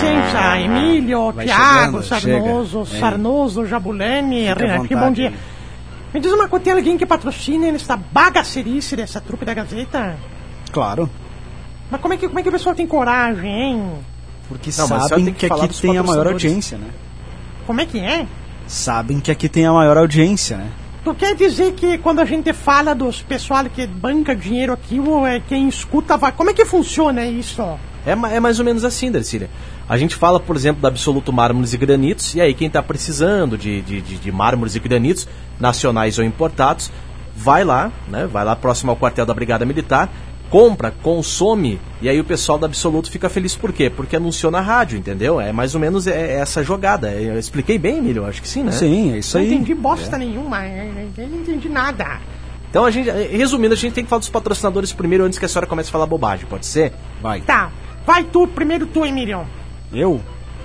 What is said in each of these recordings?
Com licença, Emílio, Vai Tiago, chegando, Sarnoso, chega. É. Sarnoso, Jabulani, Fica à Renan, que bom dia. Me diz uma coisa, tem alguém que patrocina essa bagacerice dessa trupe da Gazeta? Claro. Mas como é que, como é que o pessoal tem coragem, hein? Porque Não, sabem que, que aqui tem a maior audiência, né? Como é que é? Sabem que aqui tem a maior audiência, né? Tu quer dizer que quando a gente fala dos pessoal que banca dinheiro aqui, o- é, quem escuta vai... Como é que funciona isso? É, é mais ou menos assim, Darcília. A gente fala, por exemplo, da Absoluto Mármores e Granitos, e aí quem está precisando de, de, de, de mármores e granitos, nacionais ou importados, vai lá, né? Vai lá próximo ao quartel da Brigada Militar, compra, consome, e aí o pessoal da Absoluto fica feliz por quê? Porque anunciou na rádio, entendeu? É mais ou menos é- é essa jogada. Eu expliquei bem, Emílio? Acho que sim, né? Sim, é isso Não aí. entendi bosta nenhuma, eu eu não entendi nada. Então a gente, resumindo, a gente tem que falar dos patrocinadores primeiro antes que a senhora comece a falar bobagem, pode ser? Vai. Tá, vai tu, primeiro tu, Emílio. Eu?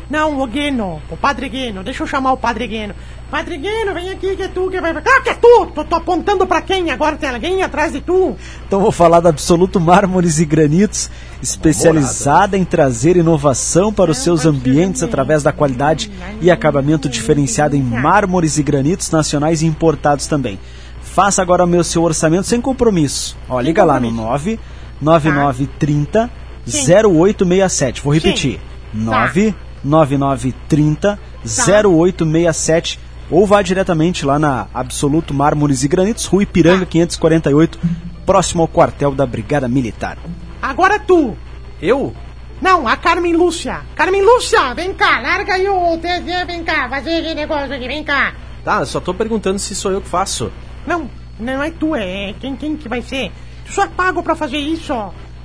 Não, o Gueno, o Padre Gueno, deixa eu chamar o Padre Gueno. Padre Gueno, vem aqui que é tu que vai... Claro que é tu! Tô, tô apontando pra quem? Agora tem alguém atrás de tu? Então vou falar da Absoluto Mármores e Granitos, especializada em trazer inovação para os seus ambientes através da qualidade e acabamento diferenciado em mármores e granitos nacionais e importados também. Faça agora meu seu orçamento sem compromisso. Ó, liga lá no 99930 0867. Vou repetir. 99930 0867 ou vá diretamente lá na Absoluto Mármores e Granitos, Rua Ipiranga 548, próximo ao quartel da Brigada Militar. Agora tu! Eu? Não, a Carmen Lúcia. Carmen Lúcia, vem cá, larga aí o TV, vem cá, fazer esse negócio aqui, vem cá. Tá, eu só tô perguntando se sou eu que faço. Não, não é tu, é quem, quem que vai ser? Tu só é pago pra fazer isso.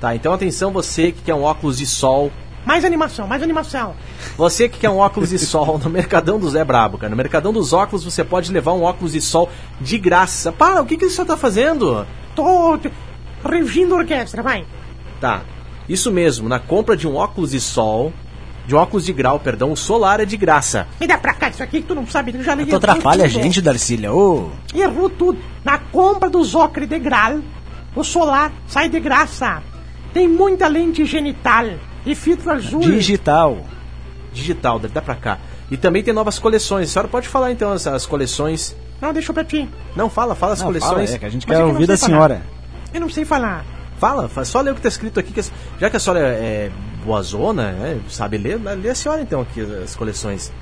Tá, então atenção você que quer um óculos de sol. Mais animação, mais animação. Você que quer um óculos de sol no Mercadão do Zé Brabo, cara. No Mercadão dos Óculos você pode levar um óculos de sol de graça. Para, o que, que você tá fazendo? Tô regindo a orquestra, vai. Tá, isso mesmo, na compra de um óculos de sol, de um óculos de grau, perdão, solar é de graça. Me dá pra cá isso aqui que tu não sabe, eu já liguei. Tu atrapalha a gente, Darcília. Ô, Errou tudo. Na compra dos óculos de grau, o solar sai de graça. Tem muita lente genital e filtro azul. digital. Digital, dá pra cá. E também tem novas coleções. A senhora pode falar então as, as coleções. Não, deixa pra ti. Não, fala, fala as Não, coleções. fala, é que a gente Mas quer é que ouvir da falar. senhora. Eu não sei falar. Fala, fala, só lê o que tá escrito aqui. Que, já que a senhora é boazona, né, sabe ler, lê a senhora então aqui as coleções.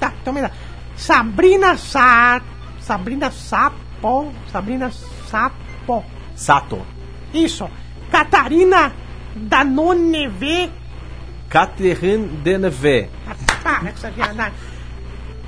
Tá, então me dá. Sabrina Sa... Sabrina Sapo... Sabrina Sapo... Sato. Isso. Catarina Danone Catherine Deneve. Para com essa viadagem.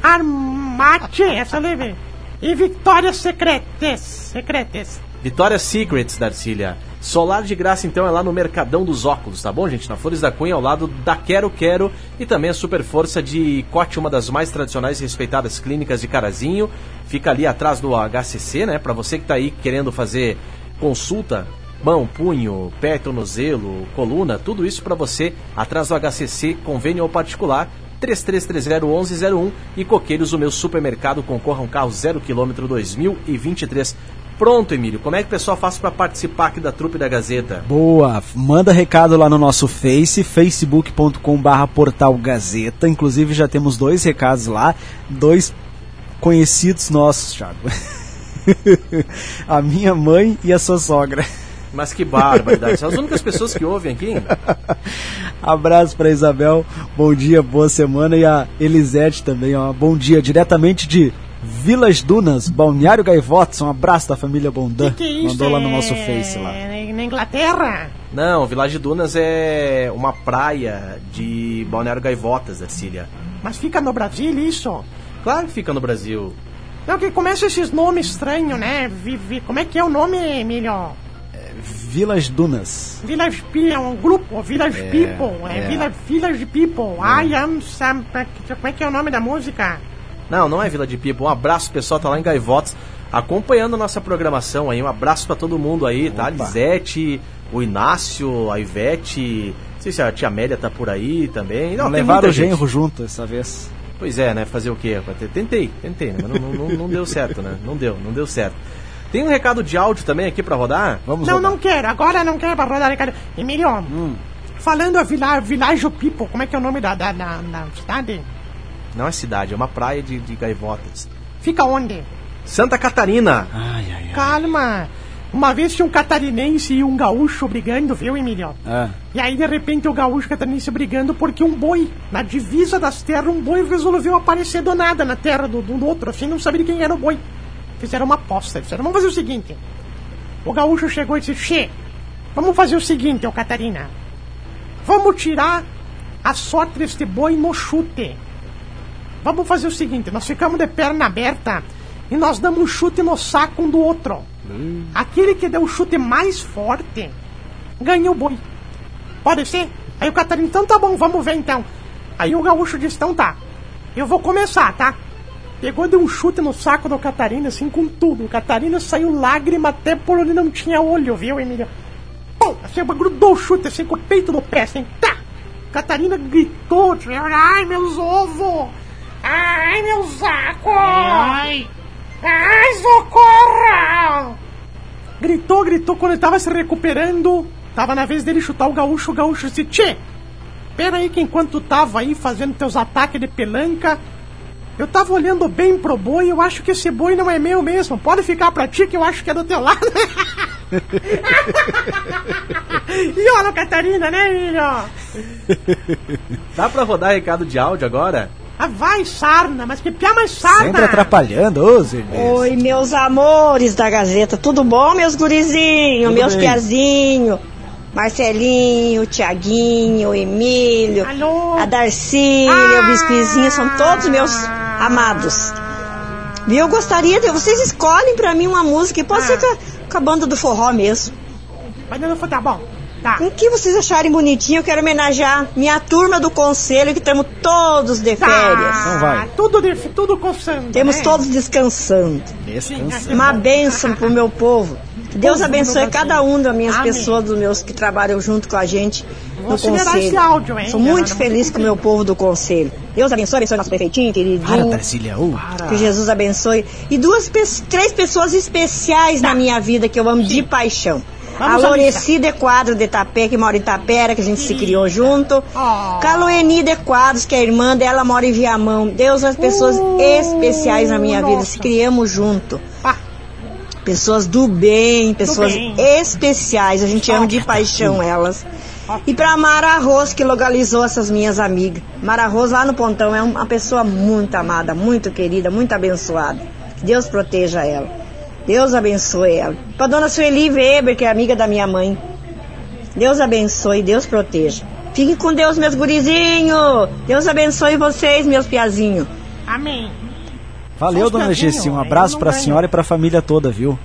Armate, essa leve. E Vitória Secretes. Secretes. Vitória Secrets, Darcília. Solar de graça, então, é lá no Mercadão dos Óculos, tá bom, gente? Na Flores da Cunha, ao lado da Quero Quero e também a Super Força de Cote, uma das mais tradicionais e respeitadas clínicas de Carazinho. Fica ali atrás do HCC, né? Pra você que tá aí querendo fazer consulta, mão, punho, pé, tornozelo, coluna, tudo isso pra você atrás do HCC, convênio ou particular. 3330-1101 e Coqueiros, o meu supermercado, concorra um carro 0 km 2023. Pronto, Emílio, como é que o pessoal faz para participar aqui da trupe da Gazeta? Boa, manda recado lá no nosso Face, facebook.com barra portal Gazeta. Inclusive já temos dois recados lá, dois conhecidos nossos, Thiago. a minha mãe e a sua sogra. Mas que barbaridade, são as únicas pessoas que ouvem aqui. Abraço para Isabel, bom dia, boa semana. E a Elisete também, ó, bom dia, diretamente de Vilas Dunas, Balneário Gaivotas. Um abraço da família Bondan. Que que é isso? Mandou lá no É nosso Face lá. Na Inglaterra? Não, Village Dunas é uma praia de Balneário Gaivotas, Darcília. Mas fica no Brasil isso? Claro que fica no Brasil. Não, que começa esses nomes estranhos, né? Vivi, como é que é o nome, Emílio? Vilas Dunas. Village People, é um grupo, Village É, People, é, é. Village, Village People, I am some... Como é que é o nome da música? Não, não é Vila de Pipa. Um abraço, pessoal, tá lá em Gaivotas, acompanhando a nossa programação aí. Um abraço pra todo mundo aí, tá? A Lisete, o Inácio, a Ivete. Não sei se a tia Amélia tá por aí também. Não, levaram o gente. genro junto dessa vez. Pois é, né? Fazer o quê? Tentei, tentei, né? mas não, não, não deu certo, né? Não deu, não deu certo. Tem um recado de áudio também aqui pra rodar? Vamos Não, rodar. não quero. Agora não quero pra rodar, Ricardo. Emílio, Hum. falando a Vila, Világio Pipo, como é que é o nome da, da, da, da cidade? Não é cidade, é uma praia de, de gaivotas. Fica onde? Santa Catarina. Ai, ai, ai. Calma. Uma vez tinha um catarinense e um gaúcho brigando, viu, Emílio? Ah, E aí, de repente, o gaúcho e o catarinense brigando porque um boi, na divisa das terras, um boi resolveu aparecer do nada na terra do, do outro, assim, não sabia de quem era o boi. Fizeram uma aposta, disseram, vamos fazer o seguinte. O gaúcho chegou e disse, Che, vamos fazer o seguinte, ô Catarina. Vamos tirar a sorte deste boi no chute. Vamos fazer o seguinte, nós ficamos de perna aberta e nós damos um chute no saco um do outro. Aquele que deu o chute mais forte ganha o boi. Pode ser? Aí o Catarina, então tá bom, vamos ver então. Aí o gaúcho disse, então tá. Eu vou começar, tá? Pegou, deu um chute no saco do Catarina, assim, com tudo. O Catarina saiu lágrima até por onde não tinha olho, viu, Emília? Pum! Assim, grudou o chute, assim, com o peito do pé, assim, tá! Catarina gritou, tipo, ai, meus ovos! Ai, meu saco! Ai! Ai, socorro! Gritou, gritou, quando ele tava se recuperando, tava na vez dele chutar o gaúcho, o gaúcho disse, tchê! Pera aí que enquanto tava aí fazendo teus ataques de pelanca, eu tava olhando bem pro boi e eu acho que esse boi não é meu mesmo. Pode ficar pra ti que eu acho que é do teu lado. e olha, Catarina, né, filho? Dá pra rodar recado de áudio agora? Ah, vai, sarna, mas que piá mais sarna. sempre atrapalhando, ô. Oi, meus amores da Gazeta, tudo bom, meus gurizinhos, meus bem. piazinhos? Marcelinho, Tiaguinho, Emílio, Alô? a Darcília, Ah. o Biscoizinho, são todos meus amados. Viu? Eu gostaria de. Vocês escolhem pra mim uma música, e pode Ah. ser com a, com a banda do forró mesmo. Mas não foi, tá bom. Tá. O que vocês acharem bonitinho, eu quero homenagear minha turma do conselho, que estamos todos de Tá. férias. Então vai. Tudo, de, tudo coçando. Temos né? todos descansando. Descansa. Uma bênção pro meu povo. Que Deus abençoe cada um das minhas Amém. pessoas, dos meus que trabalham junto com a gente Vou no acelerar conselho. esse áudio, hein? Sou muito feliz com o meu povo do conselho. Deus abençoe, abençoe nosso prefeitinho, Para, queridinho. Darcília. ô. Que Jesus abençoe. E duas, três pessoas especiais na minha vida que eu amo de paixão. Tá. Vamos a Loreci de Quadro de Tapé, que mora em Tapera, que a gente se criou junto. Oh. Caloeni de Quadros, que é irmã dela, mora em Viamão. Deus, as pessoas Uh, especiais na minha vida, nossa. se criamos junto. Ah, Pessoas do bem, pessoas bem. especiais, a gente ama de paixão elas. E pra Mara Rose, que localizou essas minhas amigas. Mara Rose lá no Pontão é uma pessoa muito amada, muito querida, muito abençoada. Que Deus proteja ela. Deus abençoe ela. Pra dona Sueli Weber, que é amiga da minha mãe. Deus abençoe, Deus proteja. Fiquem com Deus, meus gurizinhos. Deus abençoe vocês, meus piazinhos. amém. Valeu, dona Gessi. Um abraço pra não ganho. senhora e pra família toda, viu?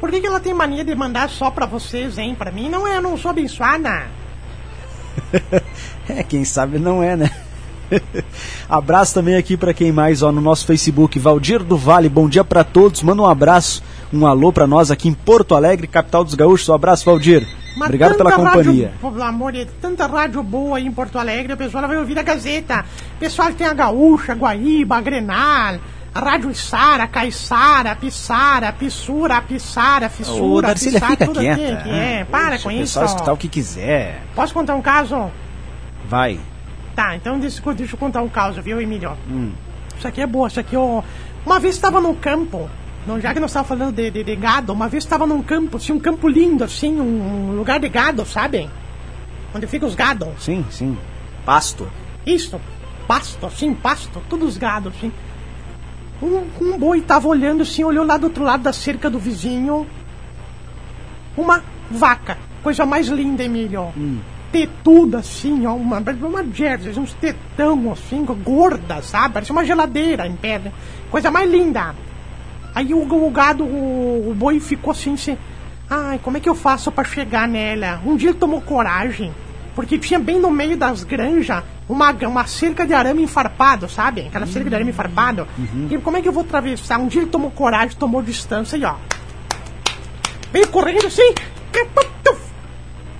Por que, que ela tem mania de mandar só pra vocês, hein? Pra mim não é, eu não sou abençoada. É, quem sabe não é, né? abraço também aqui pra quem mais, ó, no nosso Facebook, Valdir do Vale, bom dia pra todos, manda um abraço, um alô pra nós aqui em Porto Alegre, capital dos gaúchos, um abraço, Valdir. Mas Obrigado pela companhia. Rádio, pelo amor de tanta rádio boa aí em Porto Alegre, o pessoal vai ouvir a Gazeta. O pessoal tem a Gaúcha, Guaíba, a Grenal, Rádio Sara, Caiçara, Pissara, Pissura, Pissara, Ô, Fissura, Darcília, Pissara, fica tudo quieta. aqui, é. Para Deixa com o isso. pessoal escutar o que quiser. Posso contar um caso? Vai. Tá, então deixa, eu- deixa eu contar um caso, viu, Emílio? Hum. Isso aqui é boa, isso aqui eu... Uma vez estava no campo, não, já que nós estávamos falando de, de, de gado, uma vez estava num campo, assim, um campo lindo, assim, um lugar de gado, sabe? Onde ficam os gados. Sim, sim. Pasto. Isso, pasto, assim, pasto, todos os gados, assim. Um, um boi tava olhando assim, olhou lá do outro lado da cerca do vizinho. Uma vaca, coisa mais linda, Emílio. Tetuda, assim, ó, uma, uma jersey, uns tetão, assim, gorda, sabe? Parece uma geladeira em pé. né? Coisa mais linda. Aí o, o gado, o, o boi ficou assim, assim. Ai, como é que eu faço pra chegar nela? Um dia ele tomou coragem Porque tinha bem no meio das granjas uma, uma cerca de arame enfarpado, sabe? Aquela cerca de arame enfarpado. E como é que eu vou atravessar? Um dia ele tomou coragem, tomou distância e ó. Veio correndo assim.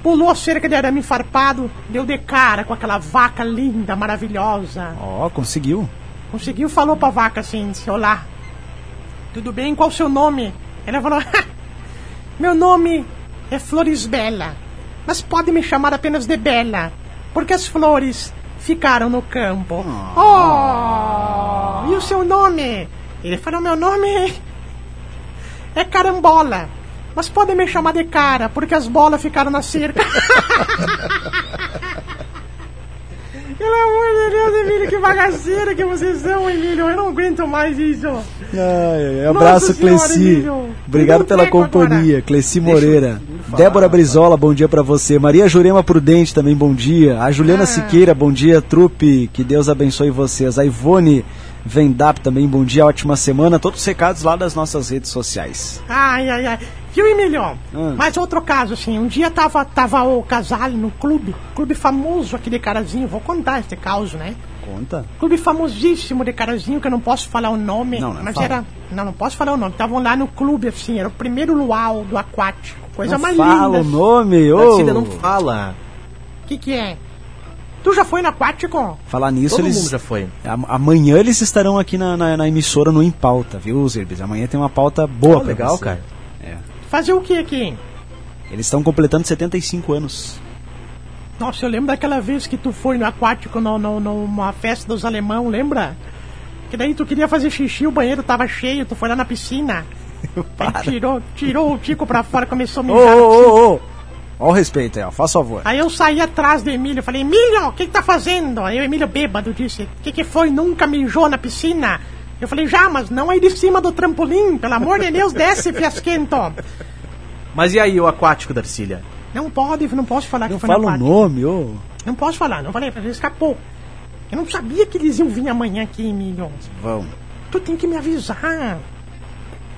Pulou a cerca de arame enfarpado, deu de cara com aquela vaca linda, maravilhosa. Ó, conseguiu. Conseguiu, falou pra vaca assim, disse, olá. Tudo bem? Qual o seu nome? Ela falou, meu nome é Florisbela, mas pode me chamar apenas de Bela, porque as flores ficaram no campo. Oh! E o seu nome? Ele falou, meu nome é Carambola, mas pode me chamar de Cara, porque as bolas ficaram na cerca. Deus, Emílio, que bagaceira que vocês são, Emílio. Eu não aguento mais isso. Ai, abraço, Cleci. Obrigado pela pego agora. companhia. Cleci Moreira. Débora Brizola, bom dia pra você. Maria Jurema Prudente, também bom dia. A Juliana Ah. Siqueira, bom dia, trupe. Que Deus abençoe vocês. A Ivone Vendap também, bom dia, ótima semana. Todos os recados lá das nossas redes sociais. Ai, ai, ai. Viu, Emílio? Hum. Mas outro caso, assim, um dia tava, tava o casal no clube, clube famoso aqui de Carazinho, vou contar esse caso, né? Conta. Clube famosíssimo de Carazinho, que eu não posso falar o nome, Não, não mas fala. era. Não, não posso falar o nome. Estavam lá no clube, assim, era o primeiro luau do aquático. Coisa Não mais fala linda. o nome, ô. Darcília não fala. O que, que é? Tu já foi no aquático? Falar nisso, Todo eles. mundo já foi. Amanhã eles estarão aqui na, na, na emissora no Em Pauta, viu, Zerbis? Amanhã tem uma pauta boa Oh, pra legal, você. cara. Fazer o que aqui? Eles estão completando 75 anos. Nossa, eu lembro daquela vez que tu foi no aquático no, no, numa festa dos alemão, lembra? Que daí tu queria fazer xixi, o banheiro tava cheio, tu foi lá na piscina. Aí tirou, tirou o Tico pra fora, começou a mijar. ô, ô, ô! Ó o respeito aí, ó. Faz favor. Aí eu saí atrás do Emílio, falei, Emílio, o que que tá fazendo? Aí o Emílio bêbado disse, o que que foi? Nunca mijou na piscina? Eu falei, já, mas não aí de cima do trampolim, pelo amor de Deus, desce, fiasquento. Mas e aí o aquático, Darcília? Não pode, não posso falar Não que foi fala na o nome, ô. Não posso falar, não falei, ele escapou. Eu não sabia que eles iam vir amanhã aqui, Emílio. Vão. Tu tem que me avisar.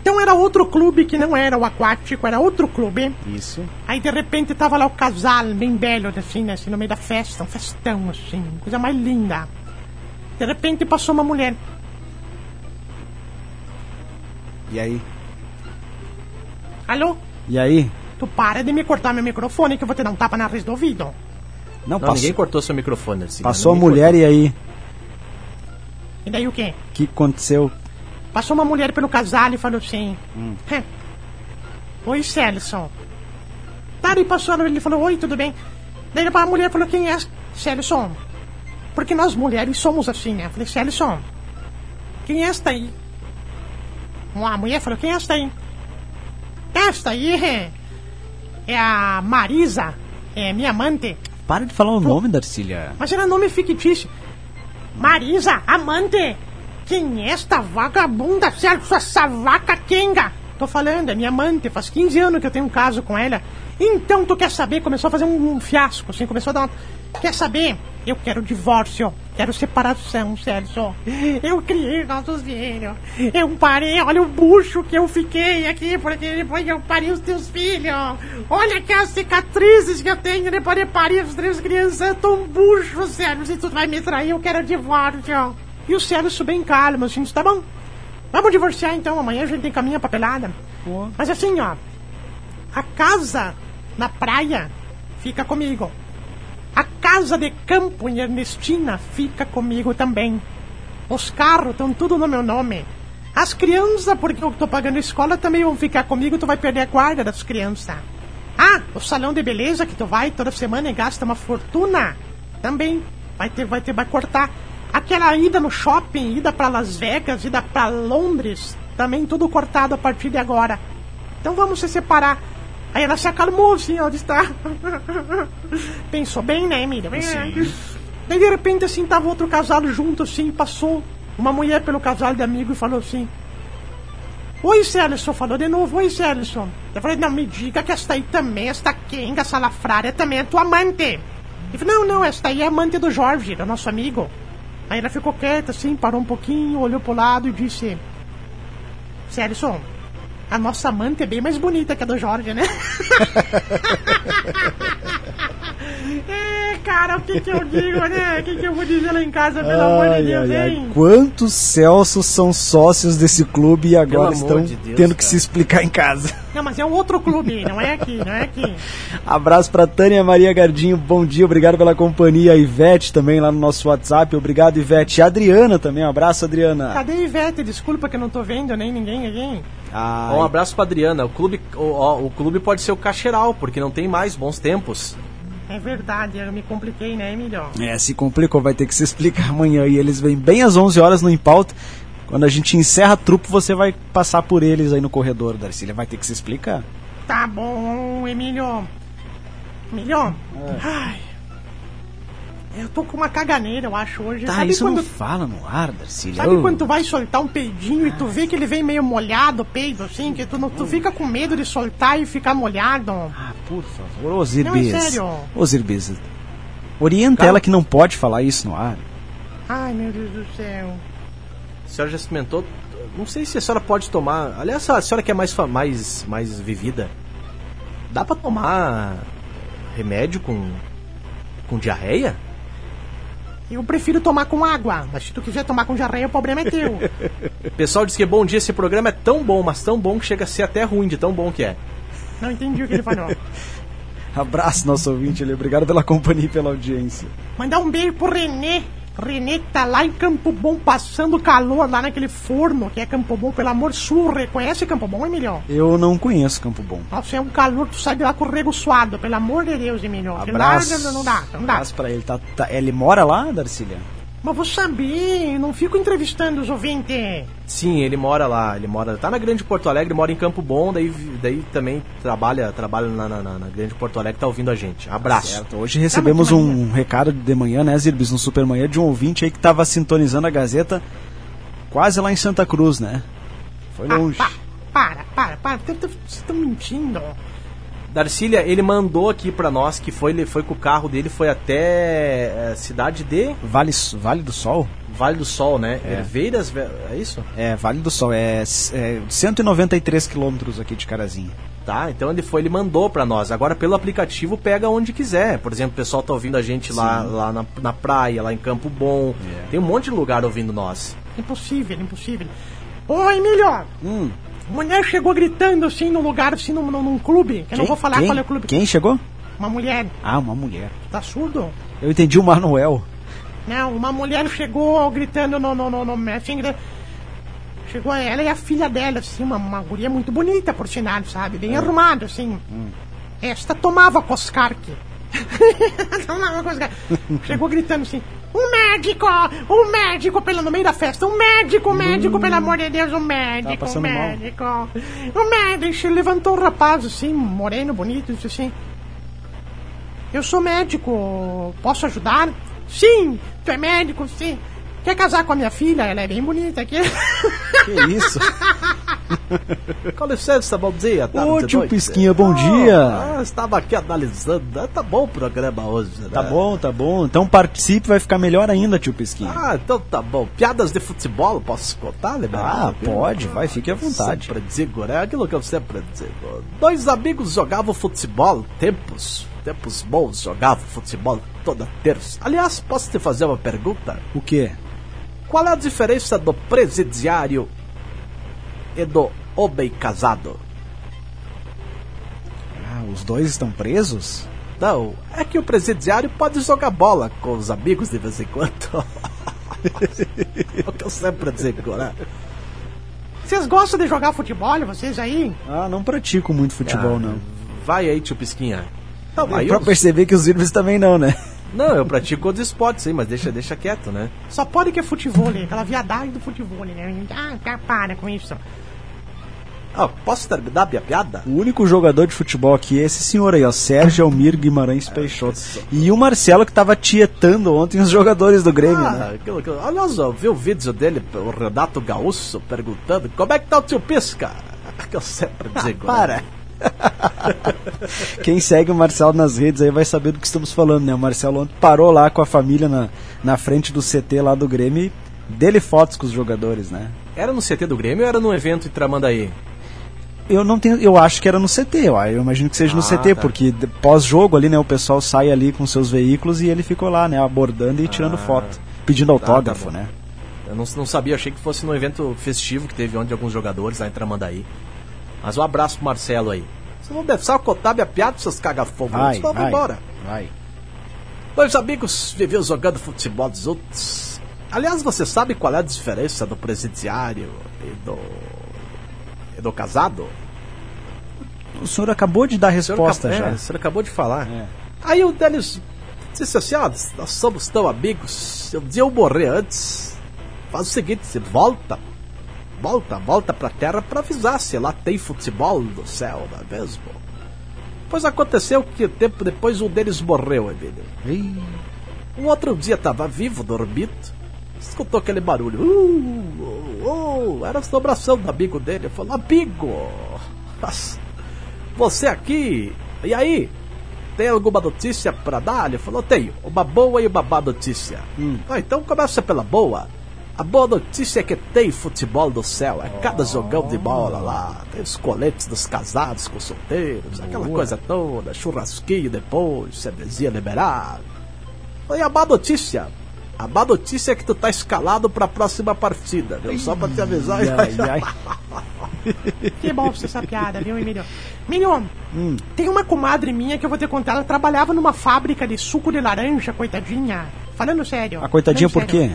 Então era outro clube que não era o aquático, era outro clube. Isso. Aí de repente tava lá o casal, bem velho, assim, né, assim, no meio da festa, um festão, assim, coisa mais linda. De repente passou uma mulher. E aí? Alô? E aí? Tu para de me cortar meu microfone que eu vou te dar um tapa na raiz do ouvido. Não, Não, passou, ninguém cortou seu microfone, Darcília. passou a mulher e aí? E daí o quê? O que aconteceu? Passou uma mulher pelo casal e falou assim: "Hã, Oi, Celso. Tá, e passou, ele falou: Oi, tudo bem? Daí a mulher falou: Quem é Celso? Porque nós mulheres somos assim, né? Eu falei: Celso, quem é esta aí? A mulher falou: Quem é esta aí? Esta aí é, é a Marisa, é minha amante. Para de falar o nome, Darcília. Mas era nome fictício. Marisa, amante! Quem é esta vagabunda, Celso, essa vaca quenga? Tô falando, é minha amante, faz 15 anos que eu tenho um caso com ela. Então tu quer saber? Começou a fazer um, um fiasco, assim, começou a dar uma... Quer saber? Eu quero divórcio, quero separação, Celso. Eu criei nossos filhos. Eu parei, olha o bucho que eu fiquei aqui, porque depois eu parei os teus filhos. Olha aqui as cicatrizes que eu tenho depois de parir as três crianças. Eu tô um bucho, Celso. Se tu vai me trair, eu quero divórcio. E o Celso bem calmo, assim, tá bom. Vamos divorciar então, amanhã a gente encaminha a papelada. Mas assim, ó, a casa na praia fica comigo. Casa de campo em Ernestina fica comigo também. Os carros estão tudo no meu nome. As crianças, porque eu tô pagando escola, também vão ficar comigo, tu vai perder a guarda das crianças. Ah, o salão de beleza que tu vai toda semana e gasta uma fortuna, também vai ter, vai ter, vai cortar. Aquela ida no shopping, ida para Las Vegas, ida para Londres, também tudo cortado a partir de agora. Então vamos se separar. Aí ela se acalmou assim, ó, de estar. Pensou bem, né, Emília? Bem, né? Daí de repente assim, tava outro casal junto assim, passou uma mulher pelo casal de amigo e falou assim: Oi, Celso, falou de novo, oi, Celso. Eu falei, não, me diga que esta aí também, esta Kenga Salafrária também é tua amante. Ele falou, não, não, esta aí é amante do Jorge, do nosso amigo. Aí ela ficou quieta assim, parou um pouquinho, olhou pro lado e disse: Celso, a nossa amante é bem mais bonita que a do Jorge, né? É, cara, o que que eu digo, né? O que que eu vou dizer lá em casa, pelo amor de Ai, Deus, ai, ai. hein? Quantos Celsos são sócios desse clube e agora estão de Deus, tendo que cara. se explicar em casa? Não, mas é um outro clube, não é aqui, não é aqui. Abraço pra Tânia Maria Gardinho, bom dia, obrigado pela companhia. A Ivete também lá no nosso WhatsApp, obrigado Ivete. E a Adriana também, um abraço Adriana. Cadê a Ivete? Desculpa que eu não tô vendo nem ninguém aqui. Ai, Um abraço pra Adriana. O clube, o, o clube pode ser o Cacheral, porque não tem mais bons tempos. É verdade, eu me compliquei, né, Emílio? É, se complicou, vai ter que se explicar amanhã. E eles vêm bem às 11 horas no Impauta. Quando a gente encerra a trupe, você vai passar por eles aí no corredor, Darcília. Vai ter que se explicar. Tá bom, Emílio. Emílio, ai. Eu tô com uma caganeira, eu acho, hoje. Tá, Sabe isso quando não fala no ar, Darcília. Sabe quando tu vai soltar um peidinho e tu vê que ele vem meio molhado, o peido, assim, que tu, não, tu fica com medo de soltar e ficar molhado? Ah, por favor, ô Zirbis. Não, é sério. Ô Zirbis, orienta Calma. ela que não pode falar isso no ar. Ai, meu Deus do céu. A senhora já experimentou? Não sei se a senhora pode tomar. Aliás, a senhora que é mais, fa- mais, mais vivida, dá pra tomar remédio com, com diarreia? Eu prefiro tomar com água, mas se tu quiser tomar com jarreia, o problema é teu. O pessoal diz que bom dia, esse programa é tão bom, mas tão bom que chega a ser até ruim de tão bom que é. Não entendi o que ele falou. Abraço, nosso ouvinte ali. Obrigado pela companhia e pela audiência. Mandar um beijo pro Renê. Renê que tá lá em Campo Bom passando calor lá naquele forno que é Campo Bom, pelo amor sul. Reconhece Campo Bom, Emilhão? Eu não conheço Campo Bom. Nossa, é um calor, tu sai de lá com o rego suado, pelo amor de Deus, Emilhão. Abraço. Não, não dá, não dá. Abraço pra ele. Tá, tá- ele mora lá, Darcília? Mas vou saber, não fico entrevistando os ouvintes. Sim, ele mora lá, ele mora. Tá na Grande Porto Alegre, mora em Campo Bom, daí, daí também trabalha, trabalha na, na- na- na Grande Porto Alegre, tá ouvindo a gente. Abraço. Certo. Hoje recebemos Tá, mas que um recado de manhã, né, Zirbis, no Supermanhã, de um ouvinte aí que tava sintonizando a Gazeta quase lá em Santa Cruz, né? Foi Ah, longe. pa- para, para, para, vocês estão mentindo. Darcília, ele mandou aqui pra nós que foi, ele foi com o carro dele, foi até é, cidade de Vale, vale do Sol? Vale do Sol, né? Herveiras, Ve- é isso? É, Vale do Sol. É, é 193 quilômetros aqui de Carazinho. Tá, então ele foi, ele mandou pra nós. Agora pelo aplicativo pega onde quiser. Por exemplo, o pessoal tá ouvindo a gente lá, lá na, na praia, lá em Campo Bom. É. Tem um monte de lugar ouvindo nós. Impossível, impossível. Ô, Emílio, Hum. A mulher chegou gritando assim no lugar, assim, num, num, num clube. Eu não vou falar quem, qual é o clube. Quem chegou? Uma mulher, Ah, uma mulher. tá surdo? Eu entendi o Manuel. Não, uma mulher chegou gritando no. no, no, no assim, gri- chegou ela e a filha dela, assim, uma, uma guria muito bonita, por sinal, sabe? Bem arrumada, assim. Esta tomava Coscarque. tomava Coscarque. Chegou gritando assim. Um médico! Um médico pelo no meio da festa! Um médico, um médico, pelo amor de Deus, um médico, um passando mal. médico! Um médico! Levantou um rapaz assim, moreno, bonito, disse assim. Eu sou médico, posso ajudar? Sim, tu é médico, sim. Quer casar com a minha filha? Ela é bem bonita aqui. Que isso? Com licença, bom dia. tarde, Ô, tio. Pisquinha, bom Ah, dia. ah, estava aqui analisando. Ah, Tá bom o programa hoje, né? Tá bom, tá bom. Então participe, vai ficar melhor ainda, tio Pisquinha. Ah, então tá bom. Piadas de futebol, posso contar, né? Ah, pode, vai, fique à vontade. Sempre digo, né? Aquilo que eu sempre digo. Dois amigos jogavam futebol, tempos, tempos bons, jogavam futebol toda terça. Aliás, posso te fazer uma pergunta? O quê? Qual é a diferença do presidiário e do homem casado? Ah, os dois estão presos? Não, é que o presidiário pode jogar bola com os amigos de vez em quando. é o que eu sempre digo, né? Vocês gostam de jogar futebol, vocês aí? Ah, não pratico muito futebol, Ah, não. Vai aí, tio Pisquinha. Não, aí pra eu, perceber que os Irbis também não, né? Não, eu pratico outros esportes aí, mas deixa, deixa quieto, né? Só pode que é futebol, aquela viadagem do futebol, né? Ah, cara, para com isso. Ah, posso terminar minha piada? O único jogador de futebol aqui é esse senhor aí, ó, Sérgio Almir Guimarães Peixoto. E o Marcelo que tava tietando ontem os jogadores do Grêmio, né? Ah, aquilo, aquilo. Aliás, eu vi o vídeo dele, o Renato Gaúcho, perguntando como é que tá o tio Pisca? Que eu sempre digo. né? Para! Quem segue o Marcelo nas redes aí vai saber do que estamos falando, né? O Marcelo ontem parou lá com a família na, na frente do CT lá do Grêmio e dele fotos com os jogadores, né? Era no CT do Grêmio ou era num evento em Tramandaí? Eu não tenho, eu acho que era no CT, eu, eu imagino que seja no Ah, CT, tá. porque pós-jogo ali, né, o pessoal sai ali com seus veículos e ele ficou lá, né, abordando e tirando foto, pedindo autógrafo, Ah. tá bom. né? Eu não, não sabia, achei que fosse no evento festivo que teve onde alguns jogadores lá em Tramandaí. Mas um abraço pro Marcelo aí. Você não deve sacotar minha piada, seus cagafogo. Vai, Senão eu vou vai, embora. vai. Meus amigos viviam jogando futebol dos outros. Aliás, você sabe qual é a diferença do presidiário e do. e do casado? O senhor acabou de dar a O resposta acabou- já. É, o senhor acabou de falar. É. Aí o deles disse assim: ó, nós somos tão amigos. Se um dia eu morrer antes, faz o seguinte: você volta, volta, volta pra terra pra avisar se lá tem futebol no céu, não é mesmo? Pois aconteceu que tempo depois um deles morreu, Emílio. Ih, Um outro dia tava vivo, dormido, escutou aquele barulho. Uh, uh, uh, era a assombração do amigo dele. Falou: Amigo, você aqui, e aí? Tem alguma notícia pra dar? Ele falou: Tenho, uma boa e uma má notícia. Ah, então começa pela boa. A boa notícia é que tem futebol no céu, é cada jogão de bola lá. Tem os coletes dos casados com solteiros, aquela coisa toda, churrasquinho depois, cervejinha liberada. E a má notícia? A má notícia é que tu tá escalado pra próxima partida, viu? Só pra te avisar. ai, ai. Que bom pra você essa piada, viu, Emílio? Emílio, tem uma comadre minha que eu vou te contar. Ela trabalhava numa fábrica de suco de laranja, coitadinha. Falando sério. A coitadinha por quê?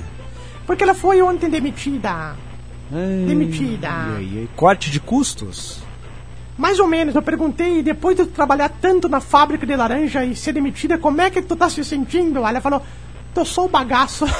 Porque ela foi ontem demitida. Demitida. Ai, ai, ai. Corte de custos? Mais ou menos, eu perguntei, depois de tu trabalhar tanto na fábrica de laranja e ser demitida, como é que tu tá se sentindo? Ela falou, tô só o bagaço.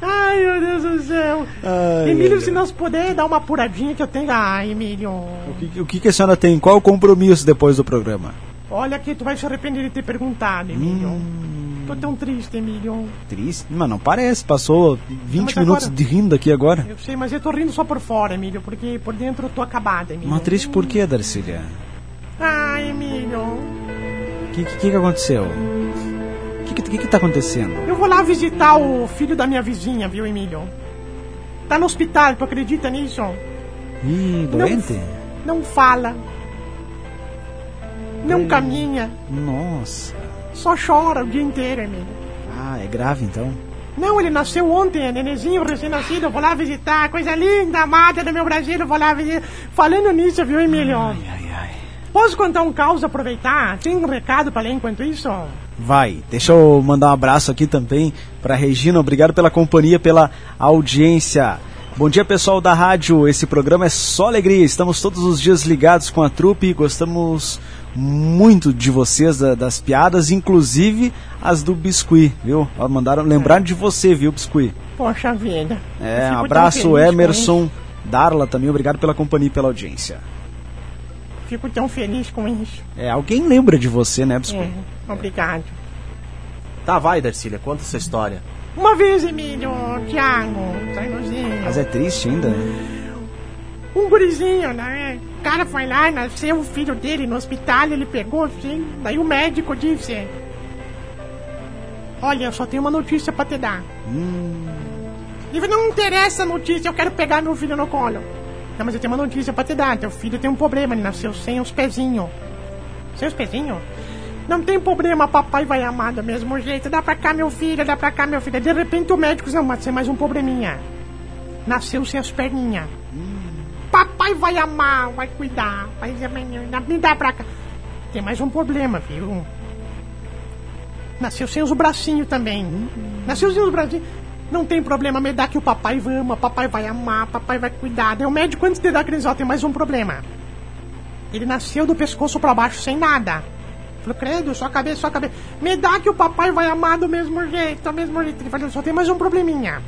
Ai, meu Deus do céu. Ai, Emílio, ai, se nós puder dar uma apuradinha que eu tenho. Ah, Emílio. O que, o que a senhora tem? Qual o compromisso depois do programa? Olha que tu vai se arrepender de ter perguntado, Emílio. Hum. Tô tão triste, Emílio. Triste? Mas não parece, passou 20 mas minutos agora- de rindo aqui agora. Eu sei, mas eu tô rindo só por fora, Emílio, porque por dentro eu tô acabada, Emílio. Mas triste por quê, Darcília? Ah, Emílio. O que, que, que aconteceu? O que, que, que, que tá acontecendo? Eu vou lá visitar o filho da minha vizinha, viu, Emílio? Tá no hospital, tu acredita nisso? Ih, doente? Não fala. Não caminha. Nossa. Só chora o dia inteiro, Emílio. Ah, é grave então. Não, ele nasceu ontem, é nenenzinho recém-nascido. Eu vou lá visitar. Coisa linda, amada do meu Brasil. Eu vou lá visitar. Falando nisso, viu, Emílio? Ai, ai, ai. Posso contar um caos, aproveitar? Tem um recado pra ler enquanto isso? Vai, deixa eu mandar um abraço aqui também para Regina. Obrigado pela companhia, pela audiência. Bom dia, pessoal da rádio. Esse programa é só alegria. Estamos todos os dias ligados com a trupe. Gostamos muito de vocês, da- das piadas, inclusive as do Biscuit, viu? Mandaram lembrar de você, viu, Biscuit? Poxa vida. É, um abraço, Emerson, Darla também. Obrigado pela companhia e pela audiência. Fico tão feliz com isso. É, alguém lembra de você, né, Biscuit? É, obrigado. Tá, vai, Darcília, conta essa história. Uma vez, Emílio, Thiago, Zailozinho, Mas é triste ainda. um gurizinho, né? O cara foi lá, nasceu o filho dele no hospital, ele pegou, assim, daí o médico disse... Olha, eu só tenho uma notícia pra te dar. Ele falou, não interessa a notícia, eu quero pegar meu filho no colo. Não, mas eu tenho uma notícia pra te dar, teu filho tem um problema, ele nasceu sem os pezinhos. Sem os pezinhos? Não tem problema, papai vai amar do mesmo jeito. Dá pra cá, meu filho, dá pra cá, meu filho. De repente o médico não, mas tem mais um probleminha. Nasceu sem as perninhas. Papai vai amar, vai cuidar. Vai me dá pra cá. Tem mais um problema, viu? Nasceu sem os bracinhos também. Nasceu sem os bracinhos. Não tem problema, me dá que o papai ama, papai vai amar, papai vai cuidar. Daí o médico, antes de dar aquele ó, tem mais um problema. Ele nasceu do pescoço pra baixo sem nada. Falou, credo, só a cabeça, só a cabeça. Me dá que o papai vai amar do mesmo jeito, do mesmo jeito. Ele falou, só tem mais um probleminha.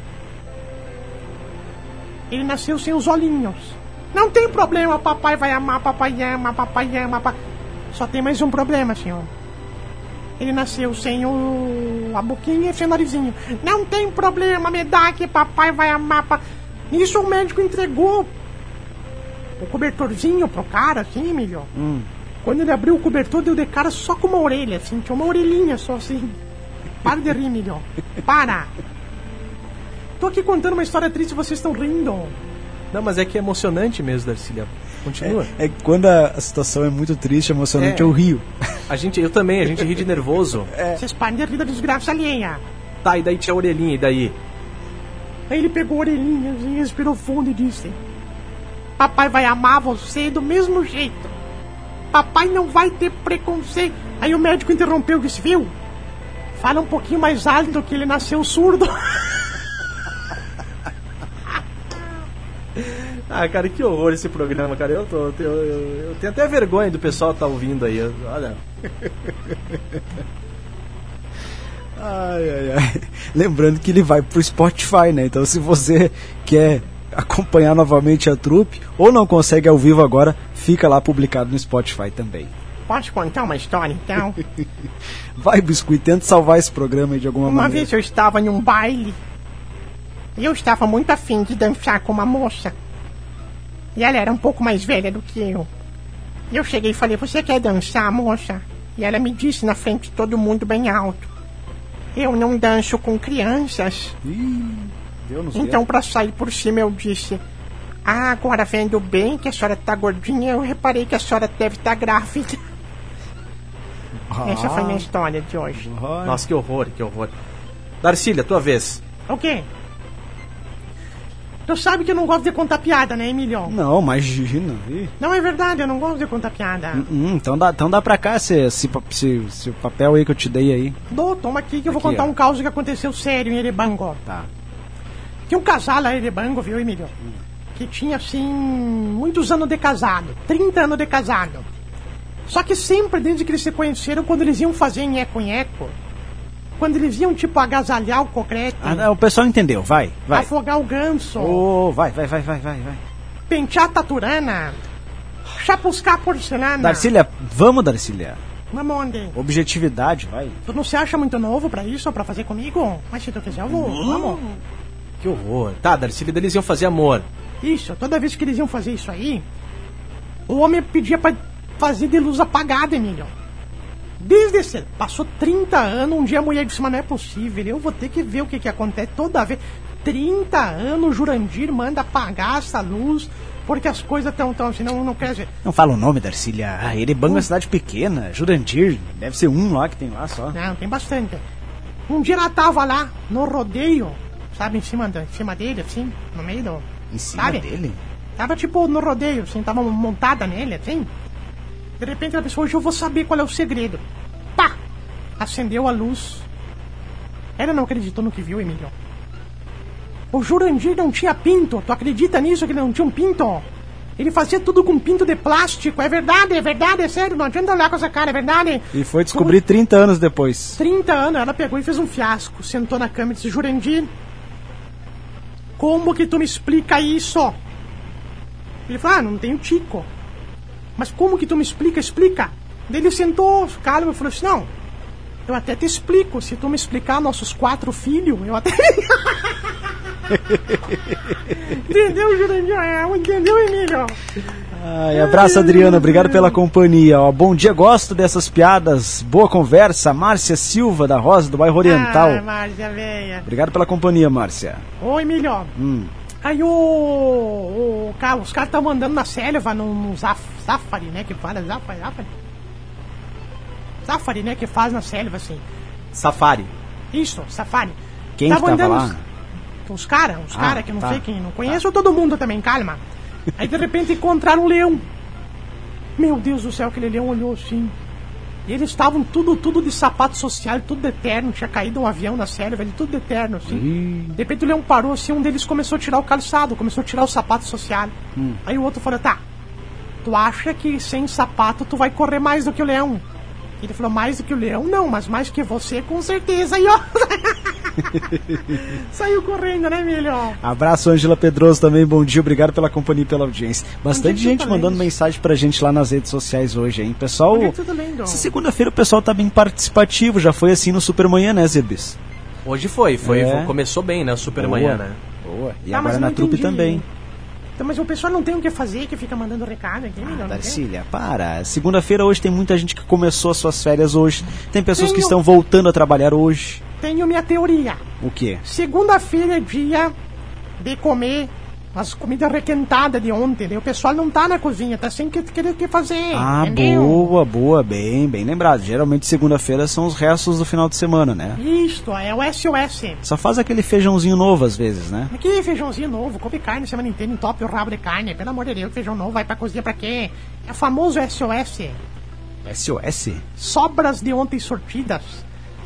Ele nasceu sem os olhinhos. Não tem problema, papai vai amar, papai ama, papai ama. Só tem mais um problema, senhor. Ele nasceu sem o... a boquinha e sem o narizinho. Não tem problema, me dá que papai vai amar. Pa... Nisso o médico entregou o cobertorzinho pro cara, assim, milho. Quando ele abriu o cobertor, deu de cara só com uma orelha, assim, tinha uma orelhinha só assim. Para de rir, milho. Para! Tô aqui contando uma história triste e vocês estão rindo. Não, mas é que é emocionante mesmo, Darcília. Continua. É, é que quando a, a situação é muito triste, emocionante, É. eu rio. A gente, eu também, a gente ri de nervoso. Vocês parem de rir da desgraça alheia. Tá, e daí tinha a orelhinha, e daí? Aí ele pegou a orelhinha, assim, respirou fundo e disse: Papai vai amar você do mesmo jeito. Papai não vai ter preconceito. Aí o médico interrompeu e disse: Viu? Fala um pouquinho mais alto do que ele nasceu surdo. Ah, cara, que horror esse programa, cara. Eu, tô, eu, eu, eu tenho até vergonha do pessoal que tá ouvindo aí. Olha. Ai, ai, ai. Lembrando que ele vai pro Spotify, né? Então se você quer acompanhar novamente a trupe ou não consegue ao vivo agora, fica lá publicado no Spotify também. Posso contar uma história então? Vai, Biscuit, tenta salvar esse programa aí de alguma Uma maneira. vez eu estava em um baile e eu estava muito afim de dançar com uma moça. E ela era um pouco mais velha do que eu. Eu cheguei e falei: Você quer dançar, moça? E ela me disse na frente de todo mundo bem alto: Eu não danço com crianças. Nos Então, pra sair por cima, eu disse: Ah, agora vendo bem que a senhora tá gordinha, eu reparei que a senhora deve estar grávida. Essa foi minha história de hoje. Nossa, que horror, que horror. Darcília, tua vez. O quê? Tu sabe que eu não gosto de contar piada, né, Emilio? Não, imagina. Ih. Não é verdade, eu não gosto de contar piada. Hum, então, dá, então dá pra cá esse, esse, esse, esse papel aí que eu te dei aí. Dô, toma aqui que eu vou Aqui, contar ó. um caso que aconteceu sério em Erebango. Tá. Tinha um casal lá em Erebango, viu, Emílio? Que tinha, assim, muitos anos de casado. 30 anos de casado. Só que sempre, desde que eles se conheceram, quando eles iam fazer nheco-nheco, quando eles iam, tipo, agasalhar o concreto, Ah, não, o pessoal entendeu, vai, vai. afogar o ganso, Ô, vai, vai, vai, vai, vai, vai. pentear a taturana, chapuscar a porcelana. Darcília, vamos, Darcília. Vamos onde? Objetividade, vai. Tu não se acha muito novo pra isso, pra fazer comigo? Mas se tu quiser, eu vou. Vamos. Que horror. Tá, Darcília, eles iam fazer amor. Isso, toda vez que eles iam fazer isso aí, o homem pedia pra fazer de luz apagada, Emílio. Desde cedo. Passou 30 anos, um dia a mulher disse, mas não é possível, eu vou ter que ver o que que acontece toda vez. 30 anos, Jurandir manda apagar essa luz, porque as coisas estão tão assim, não, não quer dizer. Não fala o nome, Darcília. Ah, Erebango é uma cidade pequena. Jurandir, deve ser um lá que tem lá só. Não, tem bastante. Um dia ela tava lá, no rodeio, sabe, em cima, da, em cima dele, assim, no meio do... Em cima sabe? dele? Tava tipo no rodeio, assim, tava montada nele, assim. De repente ela pensou, hoje eu vou saber qual é o segredo. Pá! Acendeu a luz. Ela não acreditou no que viu, Emílio. O Jurandir não tinha pinto. Tu acredita nisso que ele não tinha um pinto? Ele fazia tudo com pinto de plástico. É verdade, é verdade, é sério. Não adianta olhar com essa cara, é verdade. E foi descobrir 30 anos depois. 30 anos, ela pegou e fez um fiasco. Sentou na cama e disse: Jurandir, como que tu me explica isso? Ele falou: Ah, não tenho tico. Mas como que tu me explica? Explica. Daí ele sentou, calma, e falou assim: Não, eu até te explico. Se tu me explicar nossos quatro filhos, eu até. entendeu, Jurandir? É, Entendeu, Emílio? Ai, abraço, Adriana. Obrigado pela companhia. Ó, bom dia, gosto dessas piadas. Boa conversa. Márcia Silva, da Rosa, do bairro Oriental. Ah, Márcia, veia. Obrigado pela companhia, Márcia. Ô, Emílio. Hum. Aí o, o cara, os caras estavam andando na selva, no, no zaf, safari, né? Que fala, zafari, zafari. Safari, né? Que faz na selva, assim. Safari. Isso, safari. Quem que tava? Os caras, os Ah, caras que não tá, sei quem, não conheço todo mundo também, calma. Aí de repente encontraram um leão. Meu Deus do céu, aquele leão olhou assim. E eles estavam tudo, tudo de sapato social, tudo de eterno. Tinha caído um avião na selva, ele tudo de eterno, assim. De repente o leão parou assim, um deles começou a tirar o calçado, começou a tirar o sapato social. Aí o outro falou, tá, tu acha que sem sapato tu vai correr mais do que o leão? Ele falou, mais do que o leão? Não, mas mais que você, com certeza. Aí, ó. Saiu correndo, né, milho? Abraço, Ângela Pedroso também. Bom dia, obrigado pela companhia e pela audiência. Bastante gente tá mandando mensagem pra gente lá nas redes sociais hoje, hein? Pessoal, tá essa segunda-feira o pessoal tá bem participativo. Já foi assim no Supermanhã, né, Zebis? Hoje foi, foi, É. foi- começou bem, né? o Supermanhã, né? Boa. E Tá, agora na trupe entendi. também. Então, mas o pessoal não tem o que fazer, que fica mandando recado aqui, tem? Darcília, para. Segunda-feira hoje tem muita gente que começou as suas férias hoje. Tem pessoas que estão voltando a trabalhar hoje. Tenho minha teoria. O quê? Segunda-feira é dia de comer as comidas requentadas de ontem. Daí o pessoal não tá na cozinha, tá sem que- querer o que fazer. Ah, entendeu? boa, boa, bem, bem lembrado. Geralmente segunda-feira são os restos do final de semana, né? Isto, é o SOS. Só faz aquele feijãozinho novo às vezes, né? Que feijãozinho novo, come carne semana inteira, entope o rabo de carne. Pelo amor de Deus, feijão novo, vai pra cozinha pra quê? É o famoso SOS. SOS? Sobras de ontem sortidas.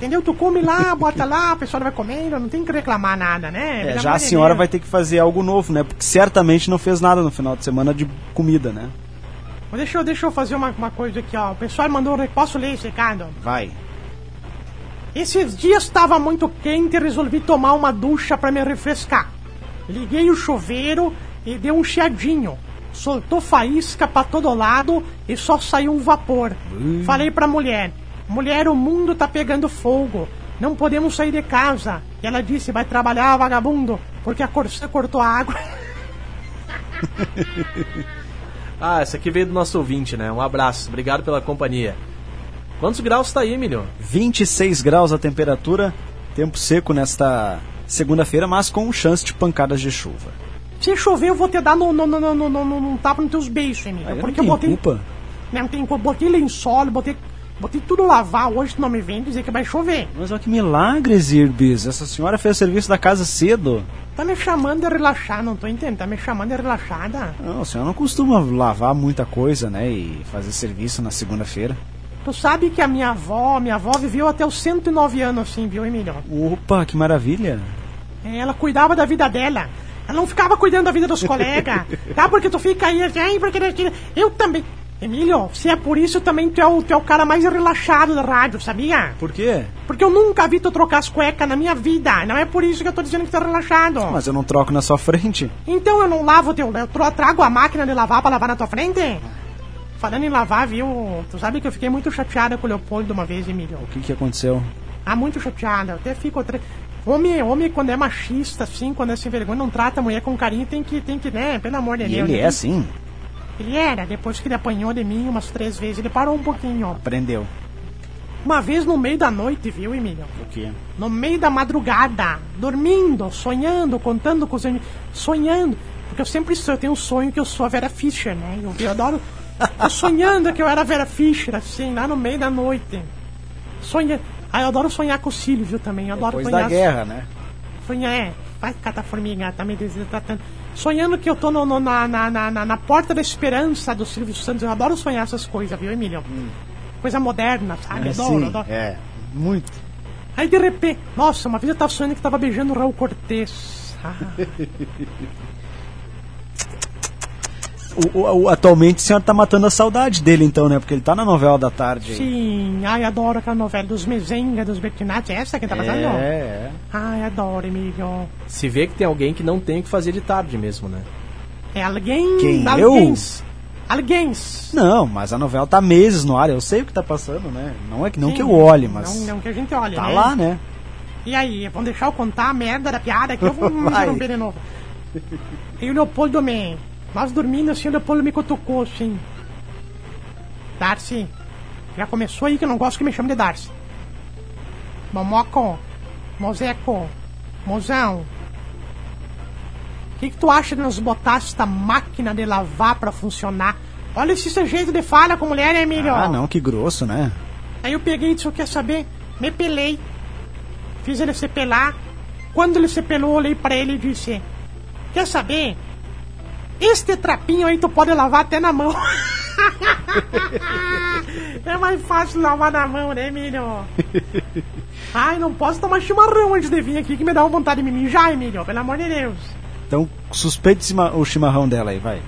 Entendeu? Tu come lá, bota lá, a pessoa vai comendo, não tem que reclamar nada, né? É, já a senhora vai ter que fazer algo novo, né? Porque certamente não fez nada no final de semana de comida, né? Mas Deixa eu, deixa eu fazer uma, uma coisa aqui, ó. O pessoal mandou. Posso ler esse recado? Vai. Esses dias estava muito quente e resolvi tomar uma ducha para me refrescar. Liguei o chuveiro e deu um chiadinho. Soltou faísca para todo lado e só saiu um vapor. Falei pra mulher: Mulher, o mundo tá pegando fogo. Não podemos sair de casa. E ela disse: Vai trabalhar, vagabundo, porque a Corsã cortou a água. Ah, essa aqui veio do nosso ouvinte, né? Um abraço, obrigado pela companhia. Quantos graus tá aí, Emílio? 26 graus a temperatura, tempo seco nesta segunda-feira, mas com chance de pancadas de chuva. Se chover, eu vou te dar no, no, no, no, no, no, no, no tapa nos teus beijos, Emílio. Eu porque não eu botei. culpa. Não tem culpa. Botei lençol, botei, botei tudo lavar. Hoje tu não me vem dizer que vai chover. Mas olha que milagre, Zirbis. Essa senhora fez o serviço da casa cedo. Tá me chamando de relaxar, não tô entendendo. Tá me chamando de relaxada. Não, a senhora não costuma lavar muita coisa, né? E fazer serviço na segunda-feira. Tu sabe que a minha avó, minha avó viveu até os 109 anos assim, viu, Emílio? Opa, que maravilha. É, Ela cuidava da vida dela. Ela não ficava cuidando da vida dos colegas. tá? Porque tu fica aí, assim, porque... Eu também... Emílio, se é por isso, também tu é, o, tu é o cara mais relaxado da rádio, sabia? Por quê? Porque eu nunca vi tu trocar as cuecas na minha vida. Não é por isso que eu tô dizendo que tu é relaxado. Mas eu não troco na sua frente. Então eu não lavo teu. Eu trago a máquina de lavar pra lavar na tua frente? Falando em lavar, viu? Tu sabe que eu fiquei muito chateada com o Leopoldo uma vez, Emílio. O que, que aconteceu? Ah, muito chateada. Eu até fico. Tre... Homem, homem, quando é machista, assim, quando é sem vergonha, não trata a mulher com carinho, tem que, tem que, né? Pelo amor de Deus. ele né? é assim? Ele era, depois que ele apanhou de mim umas três vezes, ele parou um pouquinho. Aprendeu. Uma vez no meio da noite, viu, Emílio? O quê? no meio da madrugada, dormindo, sonhando, contando com os amigos, sonhando. Porque eu sempre sou, eu tenho um sonho que eu sou a Vera Fischer, né? Eu, eu adoro. Sonhando que eu era a Vera Fischer, assim, lá no meio da noite. Sonha. Ah, eu adoro sonhar com o Silvio também. Eu adoro Depois sonhar. da guerra, né? Sonhar, é. Vai catar formiga, tá me desidratando. Sonhando que eu tô no- no- na, na, na, na- porta da esperança do Silvio Santos. Eu adoro sonhar essas coisas, viu, Emílio? Coisa moderna, sabe? É, adoro, sim, adoro. é. Muito. Aí de repente, nossa, uma vez eu tava sonhando que tava beijando o Raul Cortez. Ah, O, o- o- atualmente a senhora tá matando a saudade dele, então, né? Porque ele tá na novela da tarde. sim, ai, adoro aquela novela dos Mezenga, dos Bettinati. É essa que tá passando? É, é. Ai, adoro, Emílio. Se vê que tem alguém que não tem o que fazer de tarde mesmo, né? É alguém. Quem, alguém. eu? Alguém. Não, mas a novela tá meses no ar, eu sei o que tá passando, né? Não é que não Sim, que eu olhe, mas Não, não que a gente olhe, tá né? lá, né? E aí, vão deixar eu contar a merda da piada que eu vou me interromper de novo. E o Leopoldo me. Nós dormindo assim, o Leopoldo me cutucou assim. Darcy, já começou aí que eu não gosto que me chame de Darcy. Momoco, Mozeco, Mozão. O que, que tu acha de nós botar esta máquina de lavar pra funcionar? Olha esse jeito de fala com mulher, hein, Emílio? Ah, não, que grosso, né? Aí eu peguei e disse, quer saber? Me pelei. Fiz ele se pelar. Quando ele se pelou, olhei pra ele e disse, quer saber? Este trapinho aí tu pode lavar até na mão. é mais fácil lavar na mão, né, Emílio? Ai, não posso tomar chimarrão antes de vir aqui que me dá uma vontade de me mijar, Emílio, pelo amor de Deus. Então, suspeite o chimarrão dela aí, vai.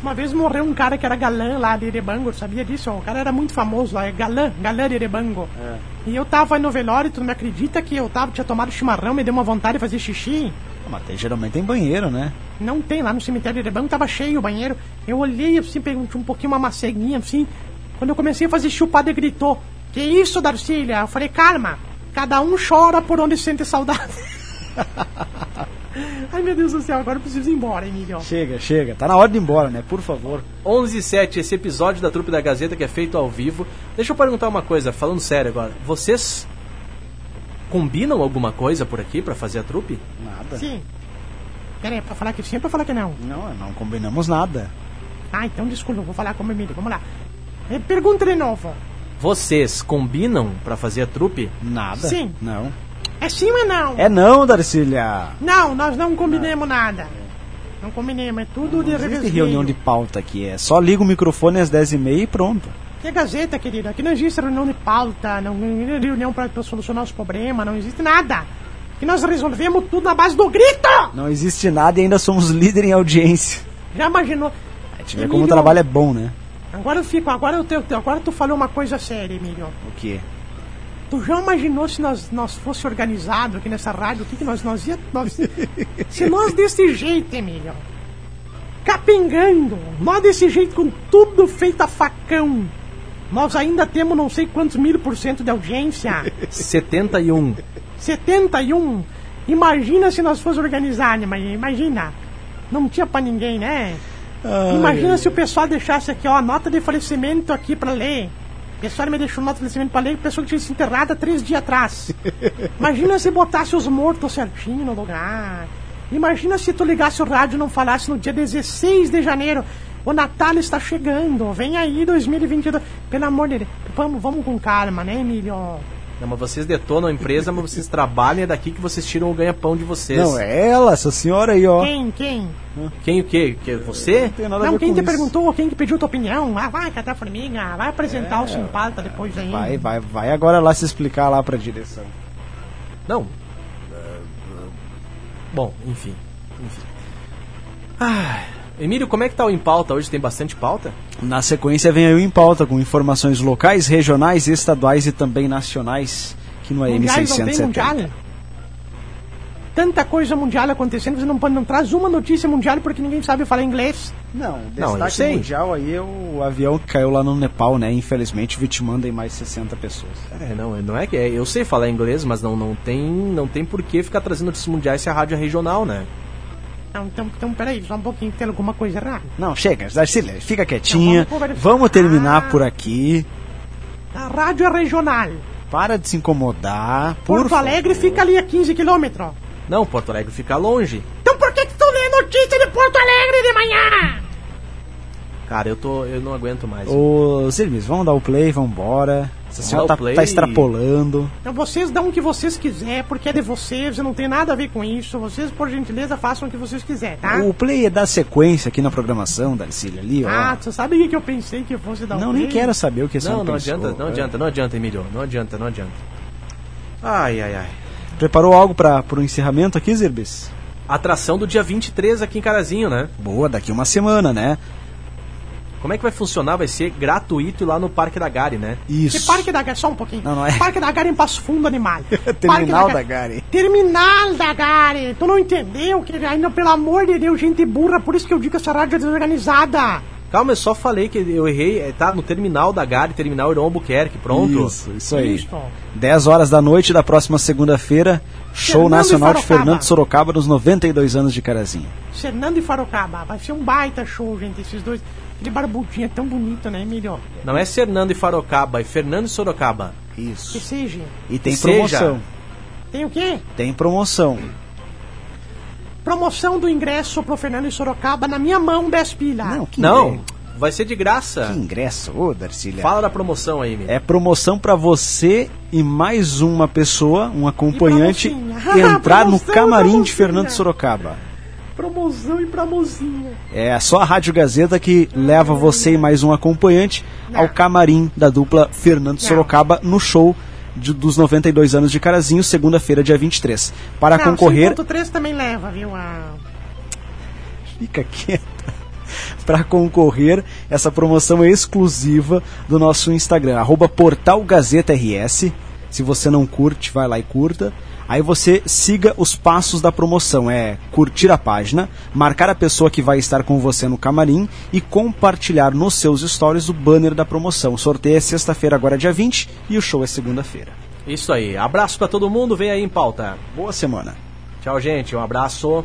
Uma vez morreu um cara que era galã lá de Erebango, sabia disso? O cara era muito famoso lá, é galã, galã de Erebango. E eu tava no velório, tu não me acredita que eu tava, tinha tomado chimarrão, me deu uma vontade de fazer xixi? Mas tem, geralmente tem banheiro, né? Não tem, lá no cemitério de Erebango tava cheio o banheiro. Eu olhei assim, perguntei um pouquinho uma maceguinha assim. Quando eu comecei a fazer padre gritou: Que isso, Darcília? Eu falei: Calma, cada um chora por onde sente saudade. Ai meu Deus do céu, agora eu preciso ir embora, Emílio. Chega, chega. Tá na hora de ir embora, né? Por favor. 11 e 7, esse episódio da Trupe da Gazeta que é feito ao vivo. Deixa eu perguntar uma coisa, falando sério agora. Vocês combinam alguma coisa por aqui pra fazer a trupe? Nada. Sim. Pera aí, pra falar que sim ou pra falar que não? Não, não combinamos nada. Ah, então desculpa, vou falar com o Emílio. Vamos lá. Eh, Pergunta de novo. Vocês combinam pra fazer a trupe? Nada? Sim. Não. É sim ou é não? É não, Darcília. Não, nós não combinemos nada. Não combinemos, é tudo de Não existe revesgueio. reunião de pauta aqui. É só liga o microfone às 10h30 e pronto. Que Gazeta, querido. Aqui não existe reunião de pauta, não existe reunião pra solucionar os problemas, não existe nada. Aqui nós resolvemos tudo na base do grito! Não existe nada e ainda somos líder em audiência. Já imaginou? A gente vê como o trabalho é bom, né? Agora eu fico, agora eu tenho, agora tu falou uma coisa séria, Emílio. O quê? Tu já imaginou se nós, nós fosse organizado aqui nessa rádio, o que, que nós, nós ia. Nós, se nós desse jeito, Emílio, capengando, nós desse jeito com tudo feito a facão, nós ainda temos não sei quantos mil por cento de audiência. 71. 71. Imagina se nós fosse organizado, mas imagina. Não tinha pra ninguém, né? imagina se o pessoal deixasse aqui, ó, a nota de falecimento aqui pra ler. O pessoal me deixou nota de falecimento pra ler, a pessoa que tinha se enterrado há três dias atrás. Imagina se botasse os mortos certinho no lugar. Imagina se tu ligasse o rádio e não falasse no dia 16 de janeiro. O Natal está chegando, vem aí 2022. Pelo amor de Deus, vamos, vamos com calma, né, Emílio? Não, mas vocês detonam a empresa, mas vocês trabalham, é daqui que vocês tiram o ganha-pão de vocês. Não, é ela, essa senhora aí, ó. Quem, quem? Quem o quê? Que, você? Não tem nada a Não, ver quem com te isso. perguntou, quem que pediu tua opinião? Ah, vai catar formiga, vai apresentar o Simpalta depois aí. Vai, vai, vai agora lá se explicar lá pra direção. Não. Ah, Bom, enfim. enfim. Ah, Emílio, como é que tá o Em Pauta hoje? Tem bastante pauta? Na sequência vem aí o Em Pauta com informações locais, regionais, estaduais e também nacionais aqui no AM Mundiais não tem 670. mundial? Tanta coisa mundial acontecendo, você não, pode- não traz uma notícia mundial porque ninguém sabe falar inglês. Não, Não, eu destaque sei. mundial aí é o avião que caiu lá no Nepal, né? Infelizmente vitimando aí mais 60 pessoas. É, não, não é que é, eu sei falar inglês, mas não, não tem, não tem por que ficar trazendo notícias mundiais se a rádio é regional, né? Não, então, então, peraí, só um pouquinho, tem alguma coisa errada. Não, chega, Darcília, fica quietinha. Não, vamos. Vamos terminar Ah. por aqui. A rádio é regional. Para de se incomodar. Por Porto Alegre favor. fica ali a 15 quilômetros. Não, Porto Alegre fica longe. Então por que, que tu lê notícia de Porto Alegre de manhã? Cara, eu tô, eu não aguento mais. Ô, Silves, vamos dar o play, vamos embora. Dar tá, o play. tá extrapolando. Então vocês dão o que vocês quiserem, porque é de vocês, eu não tenho nada a ver com isso. Vocês, por gentileza, façam o que vocês quiserem, tá? O play é dar sequência aqui na programação, Darcília, ali, ó. Ah, você sabe o que eu pensei que fosse dar não, um nem play? quero saber o que esse Não, não pensou. adianta, não É. adianta, não adianta, Emílio. Não adianta, não adianta. Ai, ai, ai. Preparou algo para pro encerramento aqui, Zirbis? Atração do dia 23 aqui em Carazinho, né? Boa, daqui uma semana, né? Como é que vai funcionar? Vai ser gratuito lá no Parque da Gari, né? Que Isso. Parque da Gare, só um pouquinho. Não, não é. Parque da Gare em Passo Fundo, animal. Terminal Parque da Gare. Terminal da Gare. Tu não entendeu? Que ainda, pelo amor de Deus, gente burra. Por isso que eu digo que essa rádio é desorganizada. Calma, eu só falei que eu errei. é, Tá no terminal da Gari, terminal Irão Albuquerque, pronto. Isso, isso aí. Isso. 10 horas da noite da próxima segunda-feira, show Fernando nacional de. Fernando Sorocaba nos 92 anos de Carazinho. Fernando e Farocaba. Vai ser um baita show, gente. Esses dois. Aquele barbudinho é tão bonito, né, Emílio? Não é Fernando e Farocaba, é Fernando e Sorocaba. Que Isso. seja. E tem Que seja. promoção. Tem o quê? Tem promoção. Promoção do ingresso pro Fernando e Sorocaba na minha mão, 10 pila. Não, que Não, ingresso. vai ser de graça. Que ingresso, ô Darcília. Fala da promoção aí, Emílio. É promoção pra você e mais uma pessoa, um acompanhante, E entrar no Promoção camarim de Fernando mocinha. Sorocaba. Promoção e pra mocinha. É só a Rádio Gazeta que leva você e mais um acompanhante Não. ao camarim da dupla Fernando Sorocaba no show de- dos 92 anos de Carazinho, segunda-feira, dia 23. Para Não, concorrer, 5.3 também leva, viu? Ah, fica quieta. Para concorrer, essa promoção é exclusiva do nosso Instagram, arroba Portal Gazeta RS. Se você não curte, vai lá e curta. Aí você siga os passos da promoção. É curtir a página, marcar a pessoa que vai estar com você no camarim e compartilhar nos seus stories o banner da promoção. O sorteio é sexta-feira, agora dia 20, e o show é segunda-feira. Isso aí. Abraço pra todo mundo, vem aí em pauta. Boa semana. Tchau, gente. Um abraço.